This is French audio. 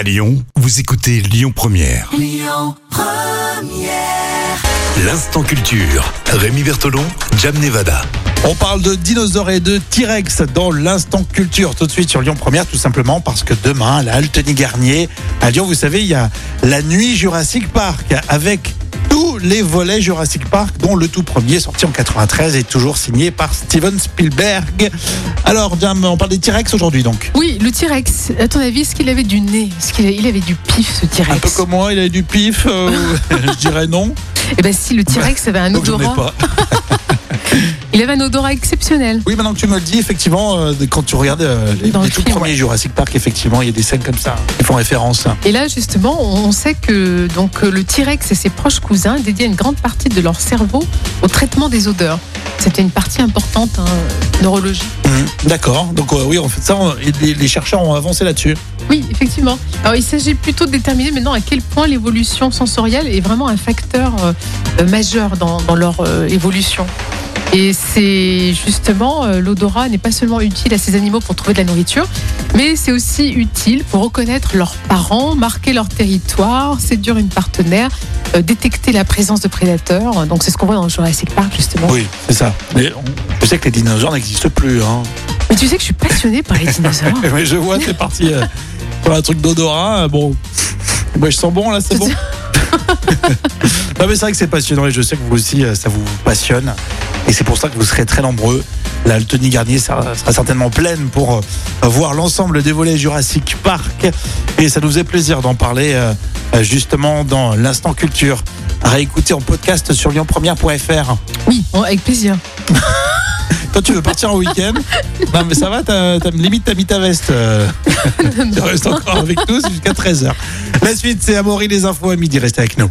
À Lyon, vous écoutez Lyon Première. L'instant culture. Rémi Bertolon, Jam Nevada. On parle de dinosaures et de T-Rex dans l'instant culture tout de suite sur Lyon Première tout simplement parce que demain à la Alteny Garnier à Lyon vous savez il y a la nuit Jurassic Park avec les volets Jurassic Park dont le tout premier sorti en 93 est toujours signé par Steven Spielberg. Alors on parle des T-Rex aujourd'hui donc. Oui, le T-Rex, à ton avis, est-ce qu'il avait du nez? Est-ce qu'il il avait du pif, ce T-Rex? Un peu comme moi il avait du pif euh, je dirais non. Eh ben si, le T-Rex avait un odorat. Il avait un odorat exceptionnel. Oui, maintenant que tu me le dis, effectivement, euh, quand tu regardes euh, les, Dans les le tout film, premiers ouais. Jurassic Park, effectivement, il y a des scènes comme ça qui font référence. Et là, justement, on sait que donc euh, le T-Rex et ses proches cousins dédiaient une grande partie de leur cerveau au traitement des odeurs. C'était une partie importante, hein, neurologique. Mhm, D'accord. Donc euh, oui, en fait, ça, on- et les, les chercheurs ont avancé là-dessus. Oui, effectivement. Alors, il s'agit plutôt de déterminer maintenant à quel point l'évolution sensorielle est vraiment un facteur euh, euh, majeur dans, dans leur euh, évolution. Et c'est justement, euh, l'odorat n'est pas seulement utile à ces animaux pour trouver de la nourriture, mais c'est aussi utile pour reconnaître leurs parents, marquer leur territoire, séduire une partenaire, euh, détecter la présence de prédateurs. Donc c'est ce qu'on voit dans Jurassic Park, justement. Oui, c'est ça. Mais on- je sais que les dinosaures n'existent plus. Hein. Mais tu sais que je suis passionnée par les dinosaures. Mais je vois, c'est parti euh, pour un truc d'odorat. Bon, ouais, je sens bon là, c'est bon. non, mais c'est vrai que c'est passionnant et je sais que vous aussi, ça vous passionne. Et c'est pour ça que vous serez très nombreux. La Altony Garnier sera, sera certainement pleine pour euh, voir l'ensemble des volets Jurassic Park. Et ça nous fait plaisir d'en parler euh, justement dans l'instant culture. À réécouter en podcast sur lyonpremière.fr. Oui, bon, avec plaisir. Toi, tu veux partir en week-end Non, mais ça va, t'as, t'as- limite, t'as mis ta veste. euh, tu restes encore avec nous jusqu'à 13h. La suite, c'est Amaury, les infos à midi. Restez avec nous.